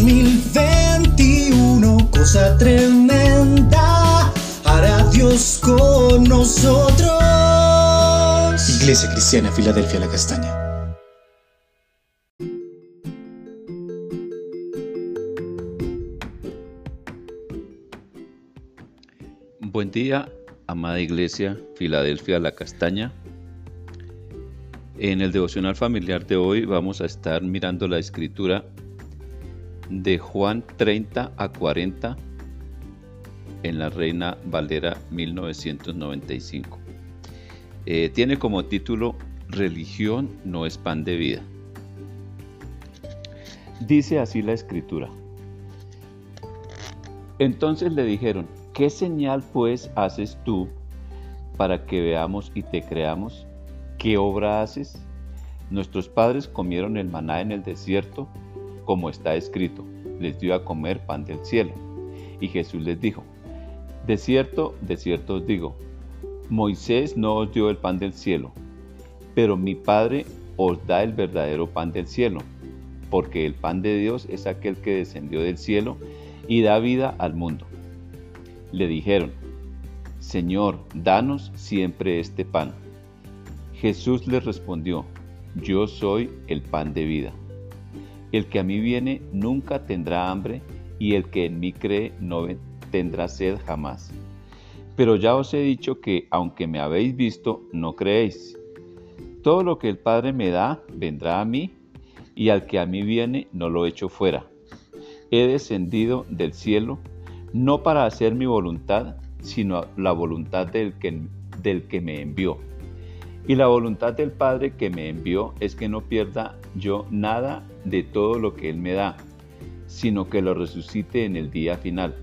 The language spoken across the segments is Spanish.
2021, cosa tremenda, hará Dios con nosotros. Iglesia Cristiana, Filadelfia, la Castaña. Buen día, amada Iglesia, Filadelfia, la Castaña. En el devocional familiar de hoy vamos a estar mirando la escritura de Juan 30 a 40 en la Reina Valera 1995. Eh, tiene como título Religión no es pan de vida. Dice así la escritura. Entonces le dijeron, ¿qué señal pues haces tú para que veamos y te creamos? ¿Qué obra haces? Nuestros padres comieron el maná en el desierto, como está escrito, les dio a comer pan del cielo. Y Jesús les dijo, de cierto, de cierto os digo, Moisés no os dio el pan del cielo, pero mi Padre os da el verdadero pan del cielo, porque el pan de Dios es aquel que descendió del cielo y da vida al mundo. Le dijeron, Señor, danos siempre este pan. Jesús les respondió, Yo soy el pan de vida. El que a mí viene nunca tendrá hambre, y el que en mí cree no tendrá sed jamás. Pero ya os he dicho que, aunque me habéis visto, no creéis. Todo lo que el Padre me da, vendrá a mí, y al que a mí viene, no lo echo fuera. He descendido del cielo, no para hacer mi voluntad, sino la voluntad del que, del que me envió. Y la voluntad del Padre que me envió es que no pierda yo nada de todo lo que Él me da, sino que lo resucite en el día final.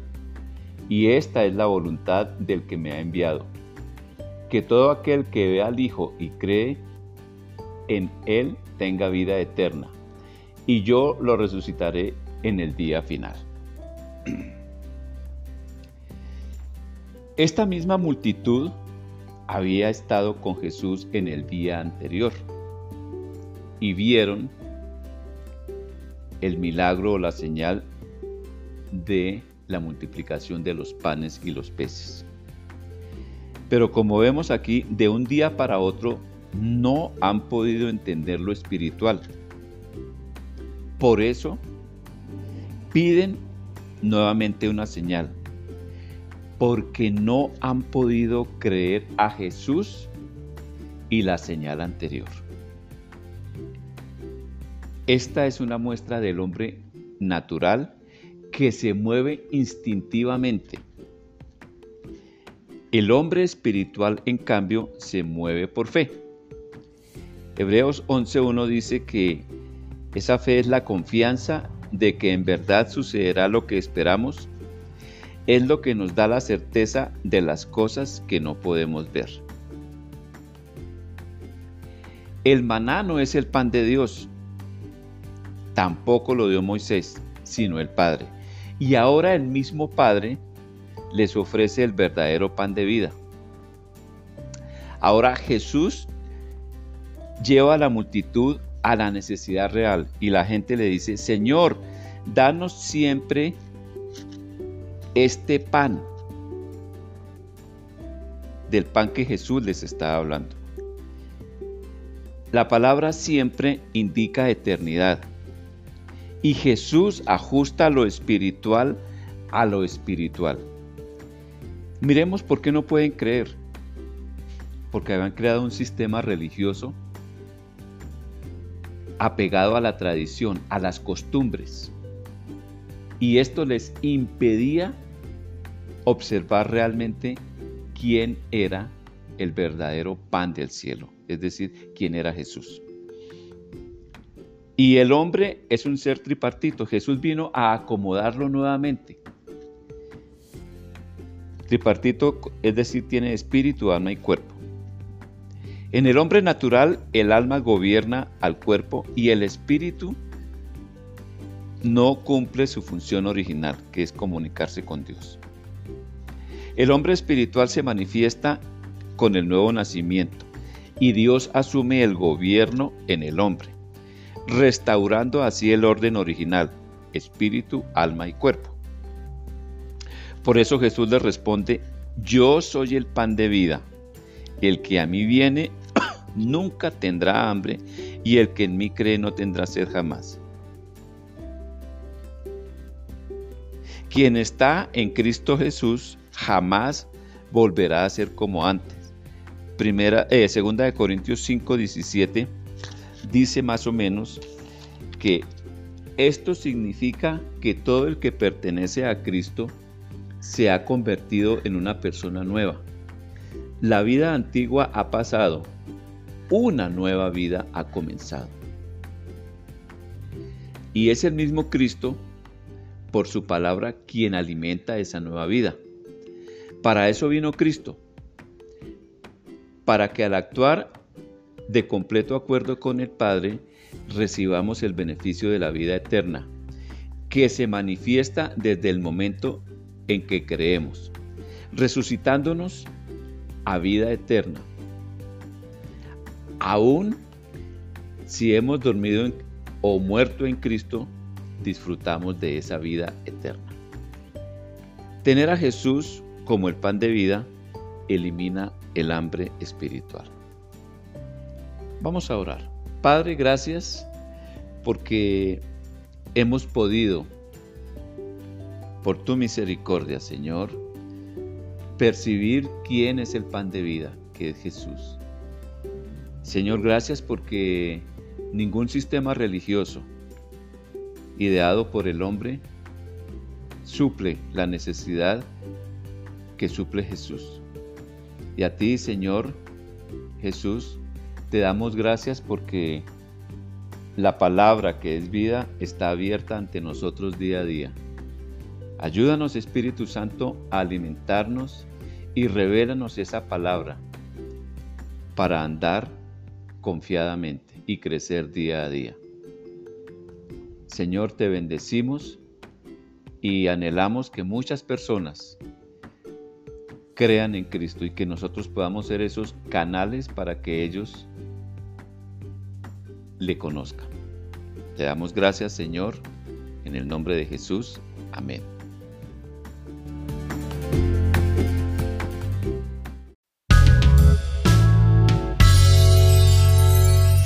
Y esta es la voluntad del que me ha enviado, que todo aquel que ve al Hijo y cree en Él tenga vida eterna, y yo lo resucitaré en el día final. Esta misma multitud había estado con Jesús en el día anterior y vieron el milagro o la señal de la multiplicación de los panes y los peces. Pero como vemos aquí, de un día para otro no han podido entender lo espiritual. Por eso piden nuevamente una señal, porque no han podido creer a Jesús y la señal anterior. Esta es una muestra del hombre natural que se mueve instintivamente. El hombre espiritual, en cambio, se mueve por fe. Hebreos 11.1 dice que esa fe es la confianza de que en verdad sucederá lo que esperamos es lo que nos da la certeza de las cosas que no podemos ver. El maná no es el pan de Dios, tampoco lo dio Moisés, sino el Padre. Y ahora el mismo Padre les ofrece el verdadero pan de vida. Ahora Jesús lleva a la multitud a la necesidad real y la gente le dice, Señor, danos siempre este pan, del pan que Jesús les estaba hablando. La palabra siempre indica eternidad y Jesús ajusta lo espiritual a lo espiritual. Miremos por qué no pueden creer. Porque habían creado un sistema religioso apegado a la tradición, a las costumbres. Y esto les impedía observar realmente quién era el verdadero pan del cielo, es decir, quién era Jesús. Y el hombre es un ser tripartito. Jesús vino a acomodarlo nuevamente. Tripartito, es decir, tiene espíritu, alma y cuerpo. En el hombre natural, el alma gobierna al cuerpo y el espíritu no cumple su función original, que es comunicarse con Dios. El hombre espiritual se manifiesta con el nuevo nacimiento y Dios asume el gobierno en el hombre, restaurando así el orden original, espíritu, alma y cuerpo. Por eso Jesús le responde, yo soy el pan de vida. El que a mí viene nunca tendrá hambre y el que en mí cree no tendrá sed jamás. Quien está en Cristo Jesús jamás volverá a ser como antes. Primera, eh, segunda de Corintios 5, 17 dice más o menos que esto significa que todo el que pertenece a Cristo se ha convertido en una persona nueva. La vida antigua ha pasado, una nueva vida ha comenzado. Y es el mismo Cristo, por su palabra, quien alimenta esa nueva vida. Para eso vino Cristo, para que al actuar de completo acuerdo con el Padre, recibamos el beneficio de la vida eterna, que se manifiesta desde el momento en que creemos, resucitándonos a vida eterna. Aún si hemos dormido o muerto en Cristo, disfrutamos de esa vida eterna. Tener a Jesús como el pan de vida elimina el hambre espiritual. Vamos a orar. Padre, gracias porque hemos podido, por tu misericordia, Señor, percibir quién es el pan de vida, que es Jesús. Señor, gracias porque ningún sistema religioso ideado por el hombre suple la necesidad que suple Jesús. Y a ti, Señor Jesús, te damos gracias porque la palabra que es vida está abierta ante nosotros día a día. Ayúdanos Espíritu Santo a alimentarnos y revélanos esa palabra para andar confiadamente y crecer día a día. Señor, te bendecimos y anhelamos que muchas personas crean en Cristo y que nosotros podamos ser esos canales para que ellos le conozcan. Te damos gracias, Señor, en el nombre de Jesús. Amén.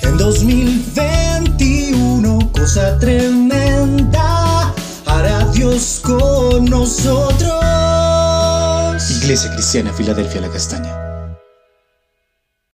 En 2021, cosa tremenda, hará Dios con nosotros. Iglesia Cristiana Filadelfia La Castaña.